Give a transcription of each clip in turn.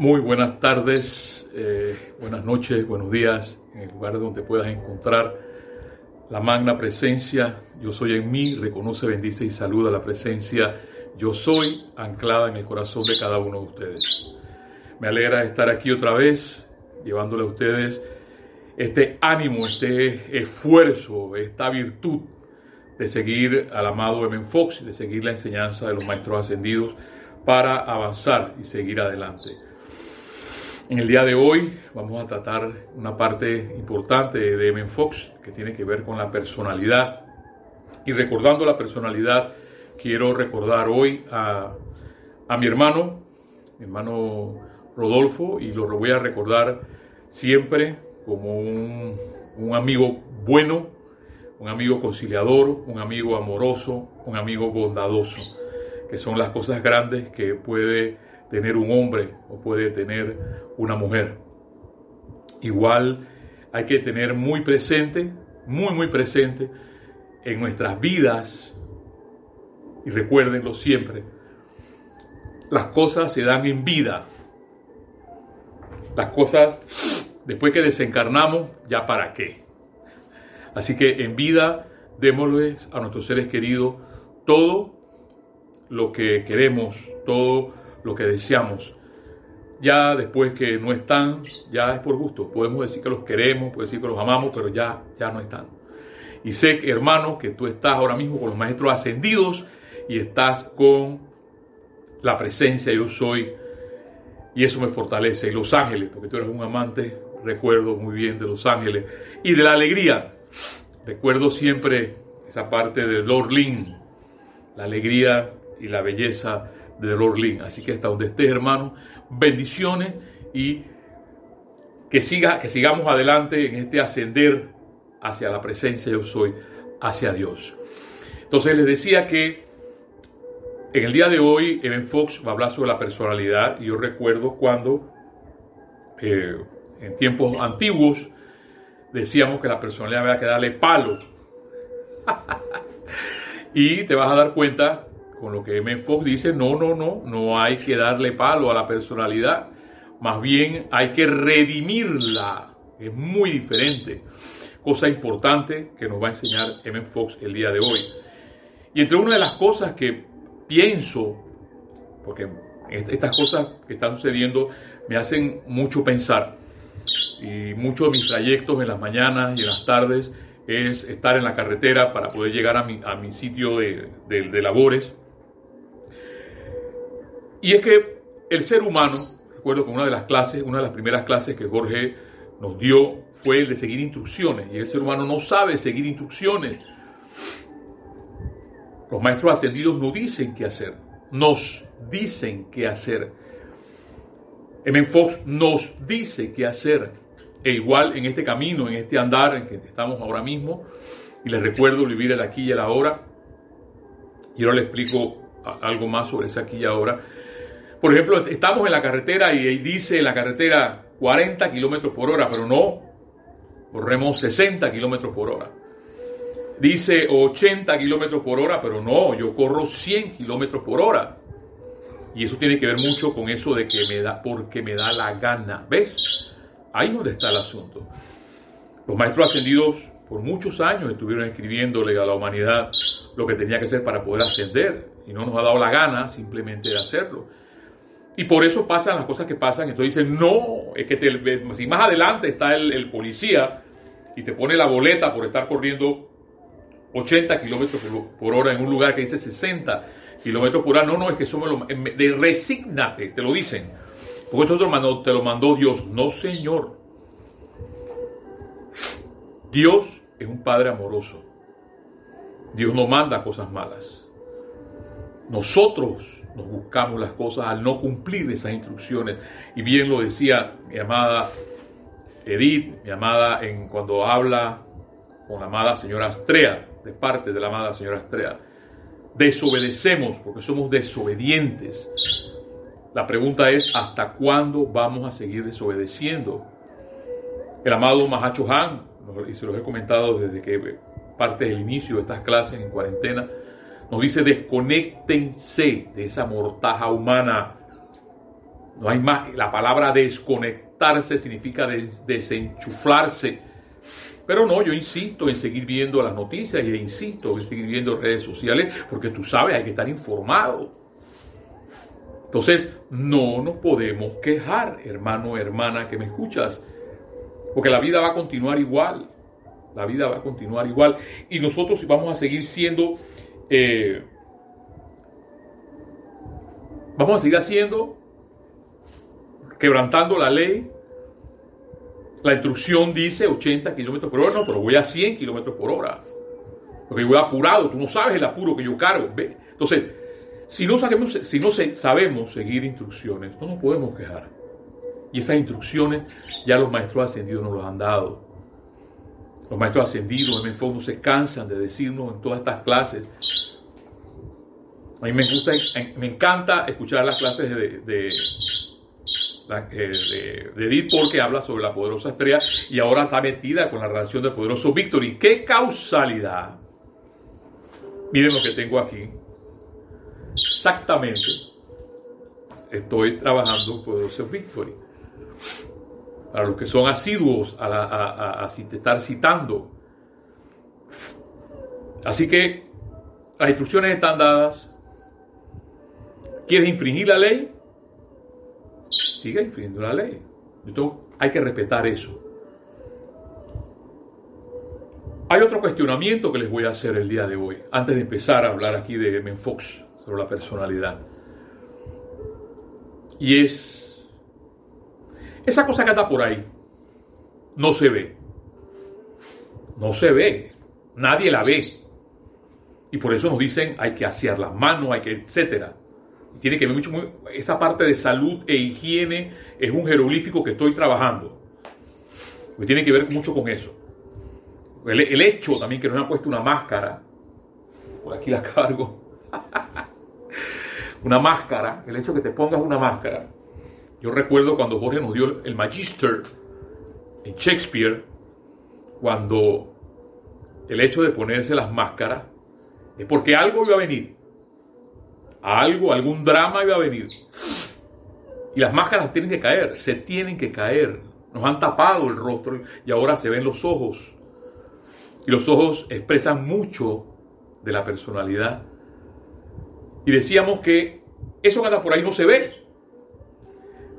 Muy buenas tardes, eh, buenas noches, buenos días, en el lugar donde puedas encontrar la magna presencia. Yo soy en mí, reconoce, bendice y saluda la presencia. Yo soy anclada en el corazón de cada uno de ustedes. Me alegra estar aquí otra vez, llevándole a ustedes este ánimo, este esfuerzo, esta virtud de seguir al amado Emen Fox de seguir la enseñanza de los maestros ascendidos para avanzar y seguir adelante. En el día de hoy vamos a tratar una parte importante de Emen Fox que tiene que ver con la personalidad. Y recordando la personalidad, quiero recordar hoy a, a mi hermano, mi hermano Rodolfo, y lo voy a recordar siempre como un, un amigo bueno, un amigo conciliador, un amigo amoroso, un amigo bondadoso, que son las cosas grandes que puede tener un hombre o puede tener una mujer. Igual hay que tener muy presente, muy, muy presente en nuestras vidas, y recuérdenlo siempre, las cosas se dan en vida. Las cosas, después que desencarnamos, ya para qué. Así que en vida, démosles a nuestros seres queridos todo lo que queremos, todo lo que deseamos. Ya después que no están, ya es por gusto. Podemos decir que los queremos, podemos decir que los amamos, pero ya, ya no están. Y sé, hermano, que tú estás ahora mismo con los maestros ascendidos y estás con la presencia yo soy. Y eso me fortalece. Y Los Ángeles, porque tú eres un amante, recuerdo muy bien de Los Ángeles. Y de la alegría. Recuerdo siempre esa parte de Lord Lynn, la alegría y la belleza de Lorlin. Así que hasta donde estés, hermano, bendiciones y que, siga, que sigamos adelante en este ascender hacia la presencia yo soy, hacia Dios. Entonces les decía que en el día de hoy Evan Fox va a hablar sobre la personalidad y yo recuerdo cuando eh, en tiempos antiguos decíamos que la personalidad había que darle palo. y te vas a dar cuenta con lo que M. Fox dice, no, no, no, no hay que darle palo a la personalidad, más bien hay que redimirla, es muy diferente. Cosa importante que nos va a enseñar M. Fox el día de hoy. Y entre una de las cosas que pienso, porque estas cosas que están sucediendo me hacen mucho pensar, y muchos de mis trayectos en las mañanas y en las tardes es estar en la carretera para poder llegar a mi, a mi sitio de, de labores y es que el ser humano, recuerdo que una de las clases, una de las primeras clases que Jorge nos dio fue el de seguir instrucciones. Y el ser humano no sabe seguir instrucciones. Los maestros ascendidos no dicen qué hacer, nos dicen qué hacer. M. Fox nos dice qué hacer. E igual en este camino, en este andar en que estamos ahora mismo, y les recuerdo vivir el aquí y el ahora, y ahora les explico algo más sobre ese aquí y ahora. Por ejemplo, estamos en la carretera y dice en la carretera 40 kilómetros por hora, pero no, corremos 60 kilómetros por hora. Dice 80 kilómetros por hora, pero no, yo corro 100 kilómetros por hora. Y eso tiene que ver mucho con eso de que me da, porque me da la gana. ¿Ves? Ahí donde está el asunto. Los maestros ascendidos por muchos años estuvieron escribiéndole a la humanidad lo que tenía que hacer para poder ascender. Y no nos ha dado la gana simplemente de hacerlo. Y por eso pasan las cosas que pasan. Entonces dicen, no, es que te, si más adelante está el, policía y te pone la boleta por estar corriendo 80 kilómetros por, hora en un lugar que dice 60 kilómetros por hora, no, no, es que somos lo, de resígnate, te lo dicen. Porque esto te lo mandó Dios. No, Señor. Dios es un Padre amoroso. Dios no manda cosas malas. Nosotros nos buscamos las cosas al no cumplir esas instrucciones. Y bien lo decía mi amada Edith, mi amada en cuando habla con la amada señora Astrea, de parte de la amada señora Astrea. Desobedecemos porque somos desobedientes. La pregunta es, ¿hasta cuándo vamos a seguir desobedeciendo? El amado Mahacho Han, y se los he comentado desde que parte del inicio de estas clases en cuarentena, nos dice, desconéctense de esa mortaja humana. No hay más. La palabra desconectarse significa desenchuflarse. Pero no, yo insisto en seguir viendo las noticias y insisto en seguir viendo redes sociales porque tú sabes, hay que estar informado. Entonces, no nos podemos quejar, hermano, hermana, que me escuchas, porque la vida va a continuar igual. La vida va a continuar igual. Y nosotros vamos a seguir siendo, eh, vamos a seguir haciendo, quebrantando la ley. La instrucción dice 80 kilómetros por hora, no, pero voy a 100 kilómetros por hora. Porque voy apurado, tú no sabes el apuro que yo cargo. Entonces, si no, sabemos, si no sabemos seguir instrucciones, no nos podemos quejar. Y esas instrucciones ya los maestros ascendidos nos los han dado. Los maestros ascendidos en el fondo se cansan de decirnos en todas estas clases. A mí me, gusta, me encanta escuchar las clases de, de, de, Edith porque habla sobre la poderosa estrella y ahora está metida con la relación del poderoso Victory. ¡Qué causalidad! Miren lo que tengo aquí. Exactamente. Estoy trabajando poderoso Victory para los que son asiduos a, estar citando. Así que las instrucciones están dadas. ¿Quieres infringir la ley? Sigue infringiendo la ley. Entonces hay que respetar eso. Hay otro cuestionamiento que les voy a hacer el día de hoy, antes de empezar a hablar aquí de Menfox sobre la personalidad. Y es esa cosa que está por ahí no se ve. No se ve. Nadie la ve. Y por eso nos dicen hay que asear las manos, hay que, etcétera. Tiene que ver mucho, esa parte de salud e higiene es un jeroglífico que estoy trabajando. tiene que ver mucho con eso. El, el hecho también que nos han puesto una máscara, por aquí la cargo, una máscara, el hecho que te pongas una máscara, yo recuerdo cuando Jorge nos dio el Magister en Shakespeare, cuando el hecho de ponerse las máscaras es porque algo iba a venir. Algo, algún drama iba a venir. Y las máscaras tienen que caer, se tienen que caer. Nos han tapado el rostro y ahora se ven los ojos. Y los ojos expresan mucho de la personalidad. Y decíamos que eso que anda por ahí no se ve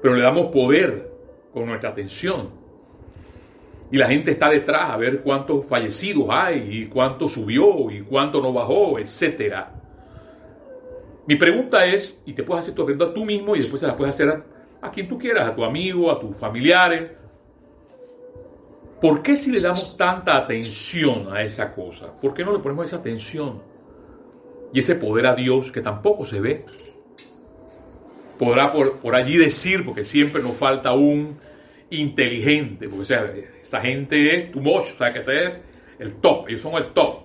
pero le damos poder con nuestra atención. Y la gente está detrás a ver cuántos fallecidos hay y cuánto subió y cuánto no bajó, etc. Mi pregunta es, y te puedes hacer tu pregunta tú mismo y después se la puedes hacer a, quien tú quieras, a tu amigo, a tus familiares. ¿Por qué si le damos tanta atención a esa cosa? ¿Por qué no le ponemos esa atención y ese poder a Dios que tampoco se ve? podrá por, allí decir, porque siempre nos falta un inteligente, porque sea, esa gente es tu mocho, o sea, que este es el top, ellos son el top.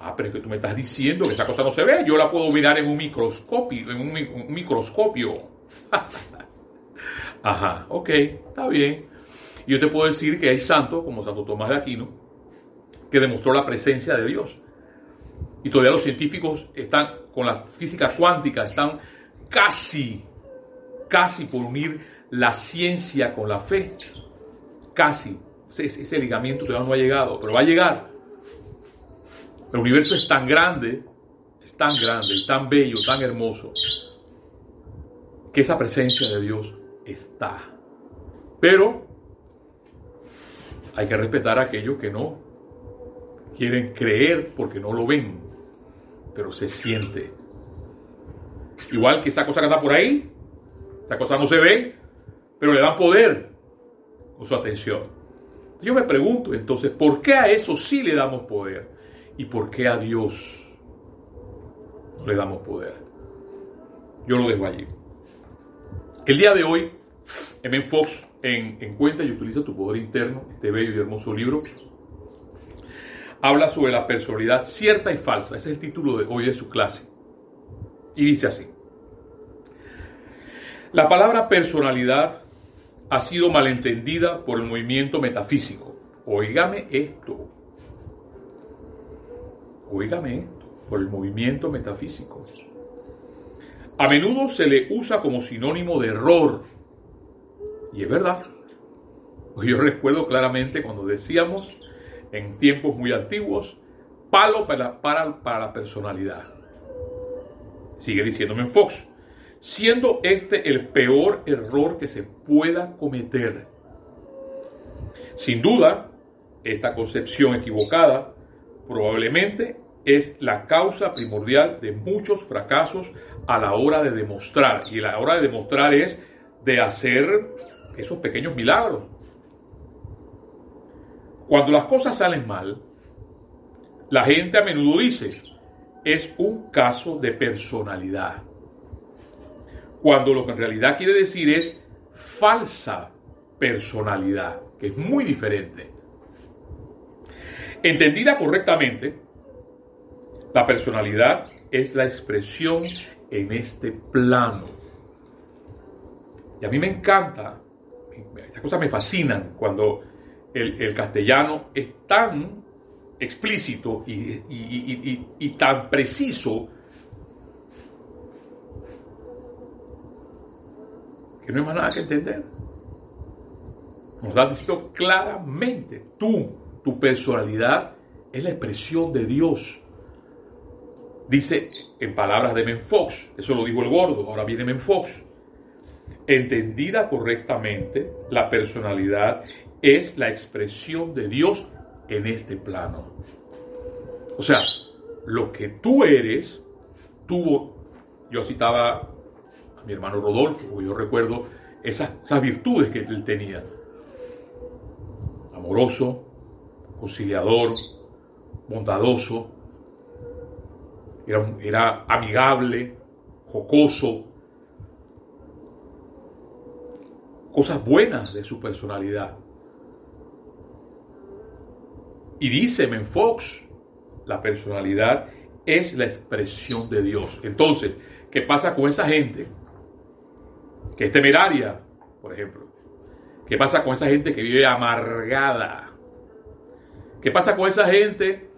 Ah, pero es que tú me estás diciendo que esa cosa no se ve, yo la puedo mirar en un microscopio, en un, microscopio. Ajá, ok, está bien. Yo te puedo decir que hay santos, como Santo Tomás de Aquino, que demostró la presencia de Dios. Y todavía los científicos están, con la física cuántica, están casi casi por unir la ciencia con la fe. Casi. Ese, ese ligamento todavía no ha llegado, pero va a llegar. El universo es tan grande, es tan grande, y tan bello, tan hermoso, que esa presencia de Dios está. Pero hay que respetar a aquellos que no quieren creer porque no lo ven, pero se siente. Igual que esa cosa que está por ahí, esta cosa no se ve, pero le dan poder con su atención. Yo me pregunto entonces, ¿por qué a eso sí le damos poder? ¿Y por qué a Dios no le damos poder? Yo lo dejo allí. El día de hoy, M. Fox en, en Cuenta y utiliza tu poder interno, este bello y hermoso libro, habla sobre la personalidad cierta y falsa. Ese es el título de hoy de su clase. Y dice así. La palabra personalidad ha sido malentendida por el movimiento metafísico. Oígame esto. Oígame por el movimiento metafísico. A menudo se le usa como sinónimo de error Y es verdad. Yo recuerdo claramente cuando decíamos en tiempos muy antiguos, palo para, para, para la personalidad. Sigue diciéndome en Fox, siendo este el peor error que se pueda cometer. Sin duda, esta concepción equivocada probablemente es la causa primordial de muchos fracasos a la hora de demostrar. Y la hora de demostrar es de hacer esos pequeños milagros. Cuando las cosas salen mal, la gente a menudo dice, es un caso de personalidad. Cuando lo que en realidad quiere decir es falsa personalidad, que es muy diferente. Entendida correctamente, la personalidad es la expresión en este plano. Y a mí me encanta, estas cosas me fascinan cuando el, castellano es tan explícito y, tan preciso que no hay más nada que entender. Nos da diciendo claramente, tú, tu personalidad es la expresión de Dios. Dice en palabras de Menfox, eso lo dijo el gordo, ahora viene Menfox. Entendida correctamente, la personalidad es la expresión de Dios en este plano. O sea, lo que tú eres, tuvo, yo citaba a mi hermano Rodolfo, yo recuerdo esas, esas virtudes que él tenía. Amoroso, conciliador, bondadoso, era, amigable, jocoso, cosas buenas de su personalidad. Y dice Menfox, la personalidad es la expresión de Dios. Entonces, ¿qué pasa con esa gente que es temeraria, por ejemplo? ¿Qué pasa con esa gente que vive amargada? ¿Qué pasa con esa gente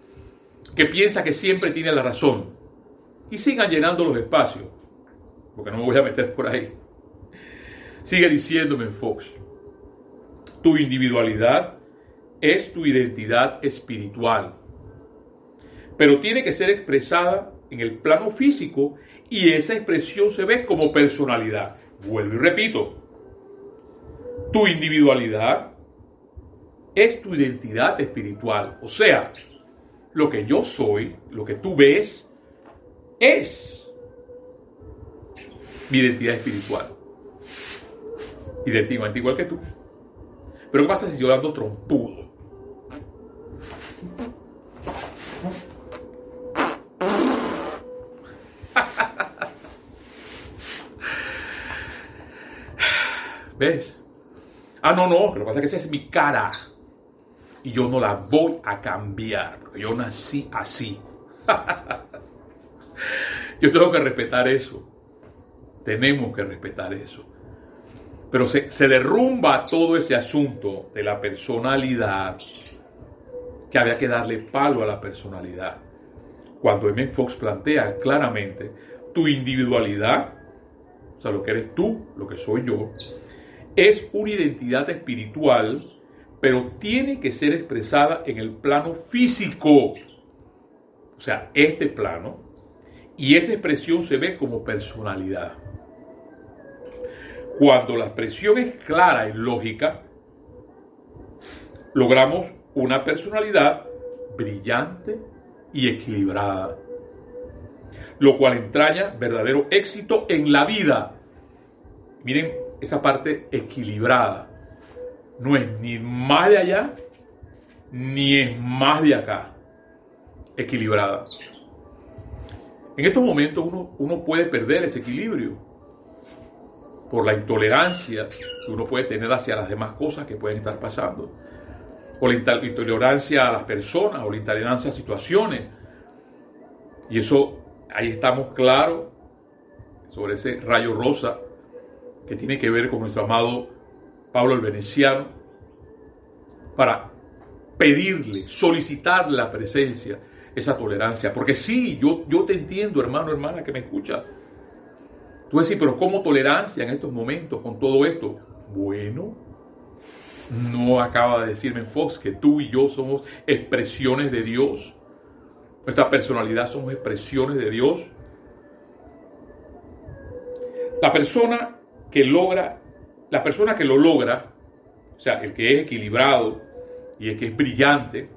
que piensa que siempre tiene la razón? y sigan llenando los espacios, porque no me voy a meter por ahí. Sigue diciéndome Fox, tu individualidad es tu identidad espiritual, pero tiene que ser expresada en el plano físico y esa expresión se ve como personalidad. Vuelvo y repito, tu individualidad es tu identidad espiritual, o sea, lo que yo soy, lo que tú ves, es mi identidad espiritual. Identidad igual que tú. Pero ¿qué pasa si yo ando trompudo? ¿Ves? Ah, no, no, lo que pasa es que esa es mi cara. Y yo no la voy a cambiar, yo nací así. Yo tengo que respetar eso. Tenemos que respetar eso. Pero se, derrumba todo ese asunto de la personalidad, que había que darle palo a la personalidad. Cuando M. Fox plantea claramente tu individualidad, o sea, lo que eres tú, lo que soy yo, es una identidad espiritual, pero tiene que ser expresada en el plano físico. O sea, este plano, y esa expresión se ve como personalidad. Cuando la expresión es clara y lógica, logramos una personalidad brillante y equilibrada, lo cual entraña verdadero éxito en la vida. Miren esa parte equilibrada. No es ni más de allá, ni es más de acá. Equilibrada. En estos momentos uno, uno puede perder ese equilibrio por la intolerancia que uno puede tener hacia las demás cosas que pueden estar pasando, o la intolerancia a las personas, o la intolerancia a situaciones. Y eso, ahí estamos claros sobre ese rayo rosa que tiene que ver con nuestro amado Pablo el Veneciano, para pedirle, solicitar la presencia esa tolerancia. Porque sí, yo, yo te entiendo, hermano, hermana, que me escucha. Tú decís, pero ¿cómo tolerancia en estos momentos con todo esto? Bueno, no acaba de decirme Fox que tú y yo somos expresiones de Dios. Nuestra personalidad somos expresiones de Dios. La persona que logra, la persona que lo logra, o sea, el que es equilibrado y el que es brillante,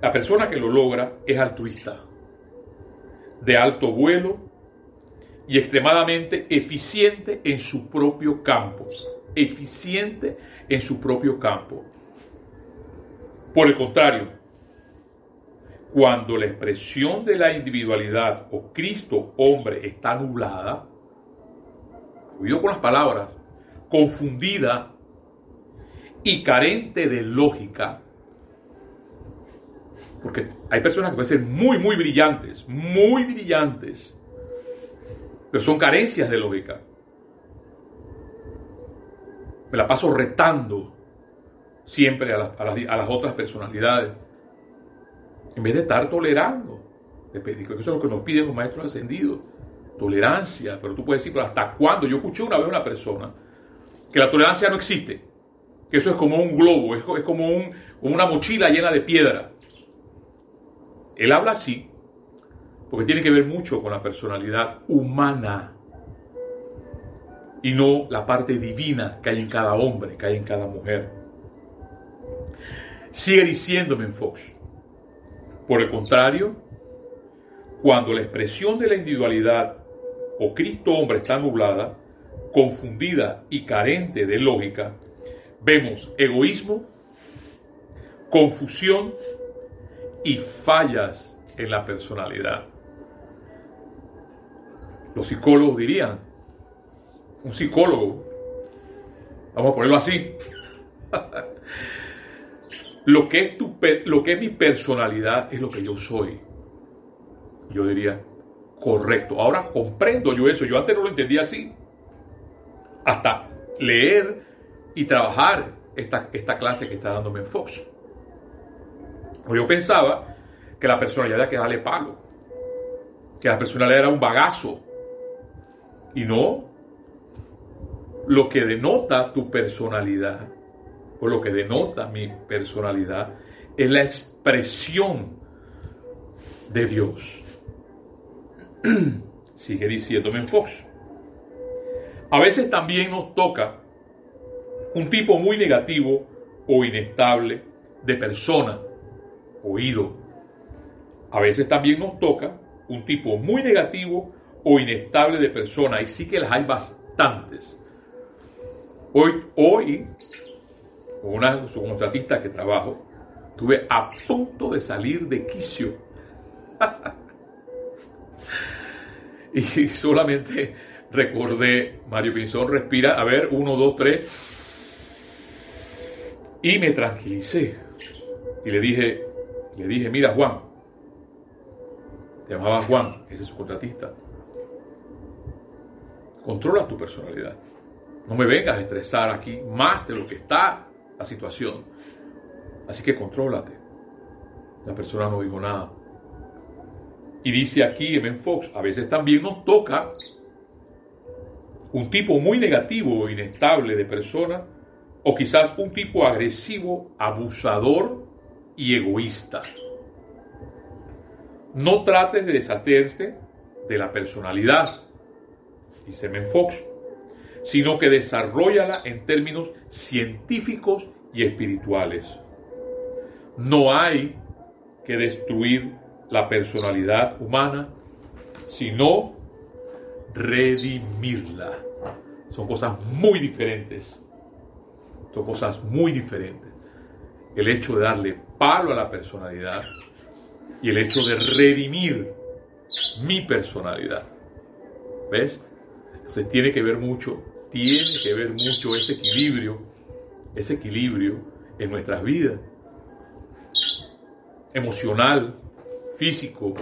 la persona que lo logra es altruista, de alto vuelo y extremadamente eficiente en su propio campo. Eficiente en su propio campo. Por el contrario, cuando la expresión de la individualidad o Cristo hombre está nublada, cuidado con las palabras, confundida y carente de lógica, porque hay personas que pueden ser muy, muy brillantes, muy brillantes, pero son carencias de lógica. Me la paso retando siempre a las, otras personalidades en vez de estar tolerando. Eso es lo que nos piden los maestros ascendidos. Tolerancia. Pero tú puedes decir, pero ¿hasta cuándo? Yo escuché una vez una persona que la tolerancia no existe. Que eso es como un globo, es, como, un, como una mochila llena de piedra. Él habla así porque tiene que ver mucho con la personalidad humana y no la parte divina que hay en cada hombre, que hay en cada mujer. Sigue diciéndome en Fox, por el contrario, cuando la expresión de la individualidad o Cristo hombre está nublada, confundida y carente de lógica, vemos egoísmo, confusión y fallas en la personalidad. Los psicólogos dirían, un psicólogo, vamos a ponerlo así, Lo que, es tu, lo que es mi personalidad es lo que yo soy. Yo diría, correcto. Ahora comprendo yo eso. Yo antes no lo entendía así. Hasta leer y trabajar esta, esta clase que está dándome en Fox. Yo pensaba que la personalidad era que darle palo. Que la personalidad era un bagazo. Y no. Lo que denota tu personalidad por lo que denota mi personalidad, es la expresión de Dios. Sigue diciéndome en Fox. A veces también nos toca un tipo muy negativo o inestable de persona, oído. A veces también nos toca un tipo muy negativo o inestable de persona, y sí que las hay bastantes. Hoy, hoy con una subcontratista que trabajo, tuve a punto de salir de quicio. y solamente recordé, Mario Pinzón, respira, a ver, uno, dos, tres. Y me tranquilicé. Y le dije, le dije, mira Juan, te llamaba Juan, ese es su contratista. Controla tu personalidad. No me vengas a estresar aquí más de lo que está la situación. Así que contrólate. La persona no dijo nada. Y dice aquí M. Fox, a veces también nos toca un tipo muy negativo o inestable de persona, o quizás un tipo agresivo, abusador y egoísta. No trates de deshacerte de la personalidad, dice Men Fox sino que desarrollala en términos científicos y espirituales. No hay que destruir la personalidad humana, sino redimirla. Son cosas muy diferentes. Son cosas muy diferentes. El hecho de darle palo a la personalidad y el hecho de redimir mi personalidad. ¿Ves? Se tiene que ver mucho tiene que ver mucho ese equilibrio, ese equilibrio en nuestras vidas, emocional, físico,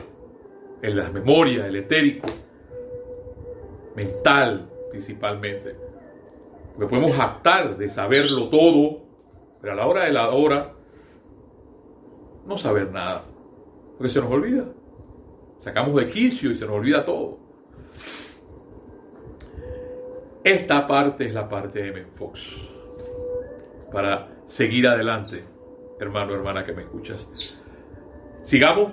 en las memorias, el etérico, mental principalmente. Porque podemos jactar de saberlo todo, pero a la hora de la hora no saber nada, porque se nos olvida. Sacamos de quicio y se nos olvida todo. Esta parte es la parte de Fox. Para seguir adelante, hermano, hermana que me escuchas. Sigamos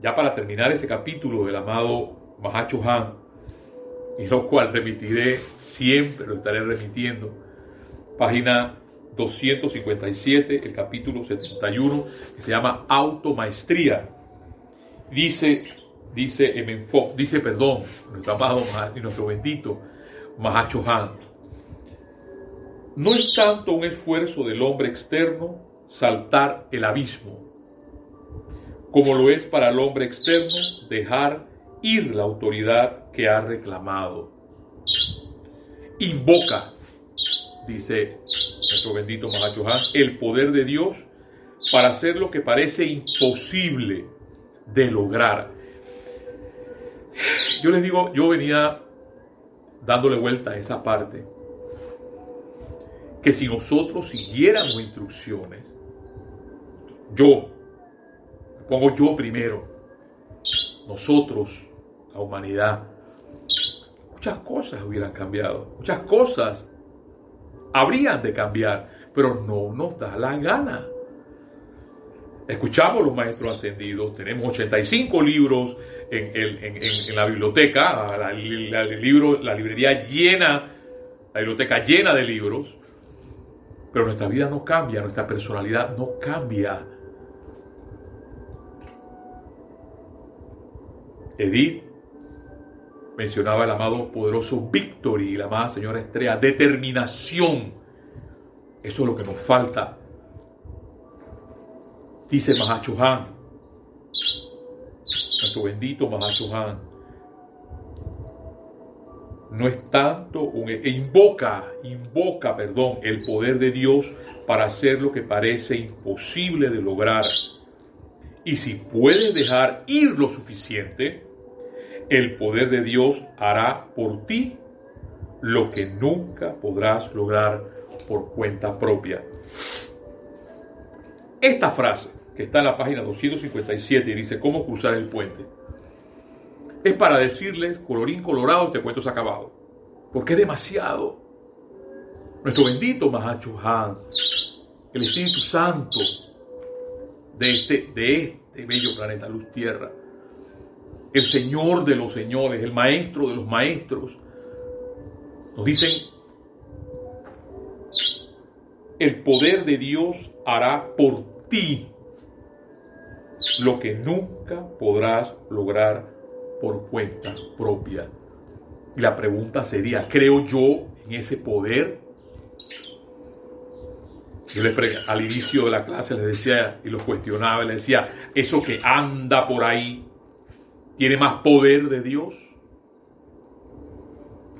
ya para terminar ese capítulo del amado Mahacho Han, y lo cual remitiré siempre, lo estaré remitiendo. Página 257, el capítulo 71, que se llama Automaestría. Dice, dice dice, perdón, nuestro amado y nuestro bendito Mahacho Han. No es tanto un esfuerzo del hombre externo saltar el abismo, como lo es para el hombre externo dejar ir la autoridad que ha reclamado. Invoca, dice nuestro bendito Mahachohan, el poder de Dios para hacer lo que parece imposible de lograr. Yo les digo, yo venía dándole vuelta a esa parte, que si nosotros siguiéramos instrucciones, yo, pongo yo primero, nosotros, la humanidad, muchas cosas hubieran cambiado, muchas cosas habrían de cambiar, pero no nos da la gana. Escuchamos los maestros ascendidos, tenemos 85 libros en, la biblioteca, la, la librería llena, la biblioteca llena de libros, pero nuestra vida no cambia, nuestra personalidad no cambia. Edith mencionaba el amado poderoso Victory y la amada señora Estrella, determinación. Eso es lo que nos falta. Dice Mahachohan, nuestro bendito Mahachohan, no es tanto un e invoca, invoca, perdón, el poder de Dios para hacer lo que parece imposible de lograr. Y si puedes dejar ir lo suficiente, el poder de Dios hará por ti lo que nunca podrás lograr por cuenta propia. Esta frase, que está en la página 257 y dice cómo cruzar el puente, es para decirles, colorín colorado, este cuento ha acabado. Porque es demasiado. Nuestro bendito Mahacho Han, el Espíritu Santo de este, de este bello planeta Luz Tierra, el Señor de los señores, el Maestro de los maestros. Nos dicen, el poder de Dios hará por ti lo que nunca podrás lograr por cuenta propia. Y la pregunta sería, ¿creo yo en ese poder? Yo le al inicio de la clase les decía y lo cuestionaba, le decía, eso que anda por ahí, tiene más poder de Dios.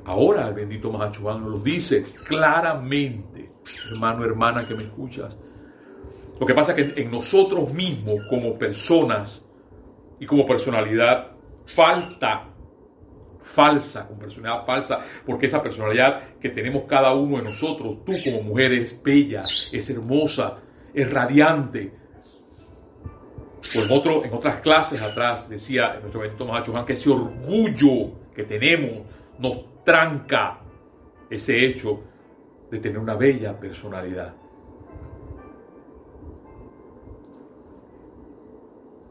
Ahora el bendito Mahachuan nos lo dice claramente, hermano, hermana que me escuchas. Lo que pasa es que en nosotros mismos, como personas y como personalidad, falta, falsa, con personalidad falsa, porque esa personalidad que tenemos cada uno de nosotros, tú como mujer, es bella, es hermosa, es radiante, pues en, otro, en otras clases atrás decía nuestro bendito Mahacho que ese orgullo que tenemos nos tranca ese hecho de tener una bella personalidad.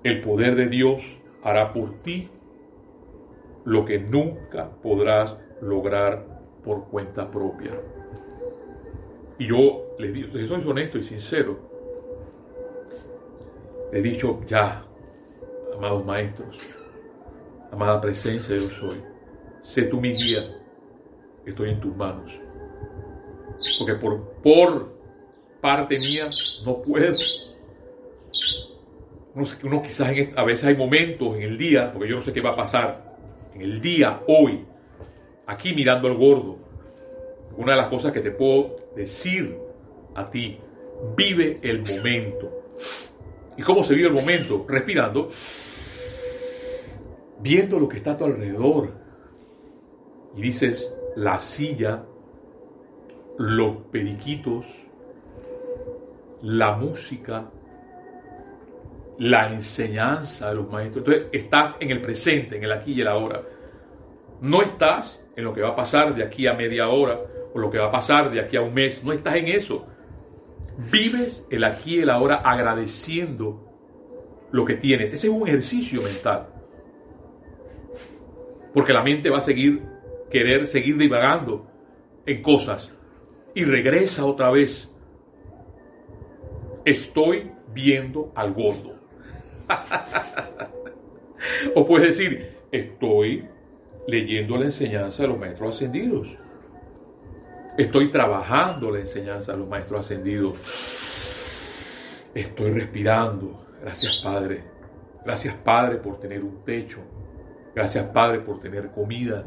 El poder de Dios hará por ti lo que nunca podrás lograr por cuenta propia. Y yo les digo, soy honesto y sincero, He dicho ya, amados maestros, amada presencia yo soy, sé tú mi guía, estoy en tus manos. Porque por, por parte mía no puedo. Uno, quizás a veces hay momentos en el día, porque yo no sé qué va a pasar, en el día, hoy, aquí mirando al gordo. Una de las cosas que te puedo decir a ti, vive el momento. ¿Y cómo se vive el momento? Respirando, viendo lo que está a tu alrededor. Y dices, la silla, los periquitos, la música, la enseñanza de los maestros. Entonces estás en el presente, en el aquí y el ahora. No estás en lo que va a pasar de aquí a media hora o lo que va a pasar de aquí a un mes. No estás en eso. Vives el aquí y el ahora agradeciendo lo que tienes. Ese es un ejercicio mental. Porque la mente va a seguir, querer seguir divagando en cosas. Y regresa otra vez. Estoy viendo al gordo. o puedes decir, estoy leyendo la enseñanza de los maestros ascendidos. Estoy trabajando la enseñanza de los maestros ascendidos. Estoy respirando. Gracias Padre. Gracias Padre por tener un techo. Gracias Padre por tener comida.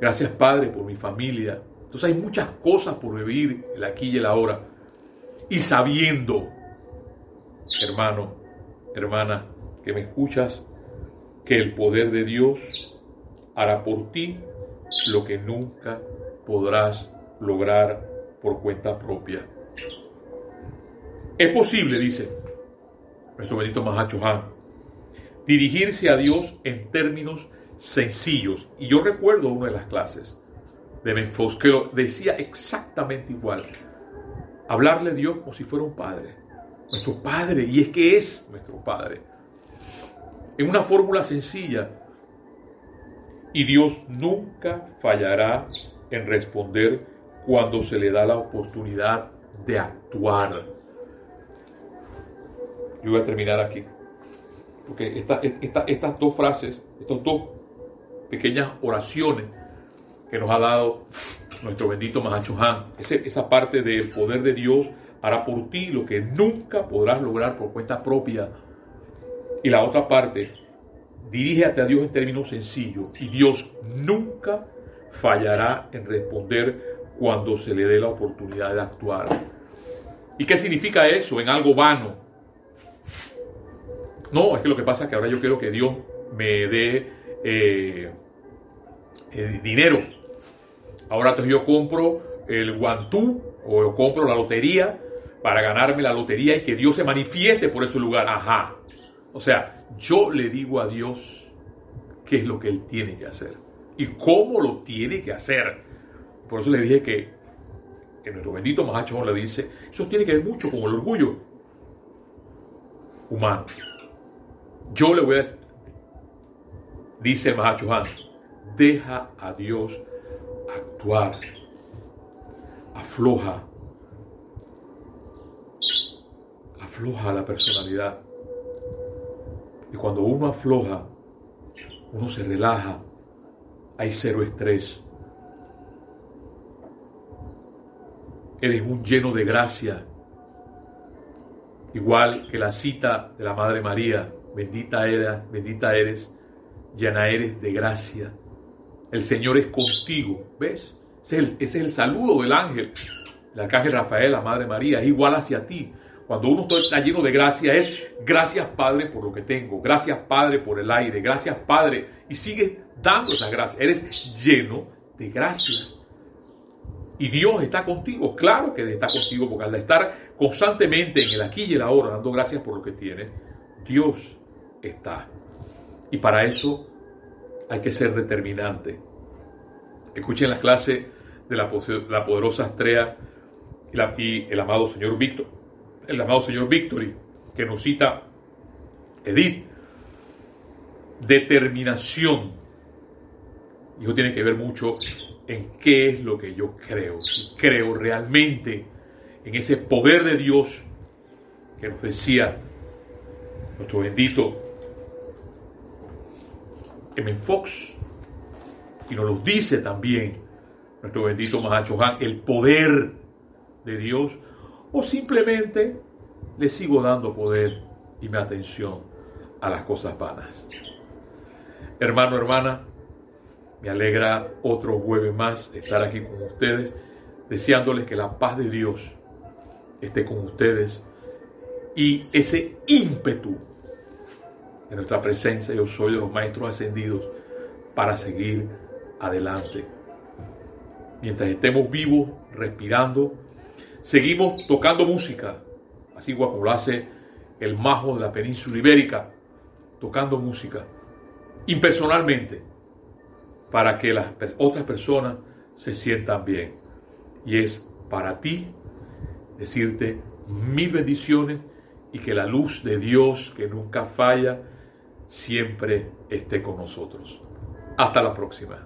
Gracias Padre por mi familia. Entonces hay muchas cosas por vivir el aquí y el ahora. Y sabiendo, hermano, hermana, que me escuchas, que el poder de Dios hará por ti lo que nunca podrás lograr por cuenta propia. Es posible, dice nuestro bendito Mahacho Han, dirigirse a Dios en términos sencillos. Y yo recuerdo una de las clases de Menfos que decía exactamente igual. Hablarle a Dios como si fuera un padre. Nuestro padre, y es que es nuestro padre. En una fórmula sencilla. Y Dios nunca fallará en responder cuando se le da la oportunidad de actuar. Yo voy a terminar aquí. Porque estas dos frases, estas dos pequeñas oraciones que nos ha dado nuestro bendito Mahacho Han, esa parte del poder de Dios hará por ti lo que nunca podrás lograr por cuenta propia. Y la otra parte, dirígete a Dios en términos sencillos y Dios nunca fallará en responder cuando se le dé la oportunidad de actuar. ¿Y qué significa eso en algo vano? No, es que lo que pasa es que ahora yo quiero que Dios me dé eh, eh, dinero. Ahora entonces yo compro el guantú o yo compro la lotería para ganarme la lotería y que Dios se manifieste por ese lugar. Ajá. O sea, yo le digo a Dios qué es lo que Él tiene que hacer y cómo lo tiene que hacer. Por eso le dije que en nuestro bendito Mahacho le dice, eso tiene que ver mucho con el orgullo humano. Yo le voy a dice el Mahacho deja a Dios actuar, afloja, afloja la personalidad. Y cuando uno afloja, uno se relaja, hay cero estrés. Eres un lleno de gracia, igual que la cita de la Madre María bendita eres, bendita eres, llena eres de gracia. El Señor es contigo, ¿ves? Ese es el, saludo del ángel, el arcángel Rafael, la Madre María, es igual hacia ti. Cuando uno está lleno de gracia es gracias Padre por lo que tengo, gracias Padre por el aire, gracias Padre. Y sigue dando esas gracias. Eres lleno de gracias. Y Dios está contigo, claro que está contigo, porque al estar constantemente en el aquí y el ahora, dando gracias por lo que tienes, Dios está. Y para eso hay que ser determinante. Escuchen la clase de la, poderosa Astrea y, el amado señor Víctor, el amado señor Victory, que nos cita Edith. Determinación. Y eso tiene que ver mucho en qué es lo que yo creo. Si creo realmente en ese poder de Dios que nos decía nuestro bendito M. Fox. Y nos lo dice también nuestro bendito Mahacho Han, el poder de Dios. O simplemente le sigo dando poder y mi atención a las cosas vanas. Hermano, hermana, me alegra otro jueves más estar aquí con ustedes, deseándoles que la paz de Dios esté con ustedes y ese ímpetu de nuestra presencia, yo soy de los maestros ascendidos para seguir adelante. Mientras estemos vivos, respirando, seguimos tocando música, así como lo hace el majo de la península ibérica, tocando música, impersonalmente, para que las otras personas se sientan bien. Y es para ti decirte mil bendiciones y que la luz de Dios que nunca falla siempre esté con nosotros. Hasta la próxima.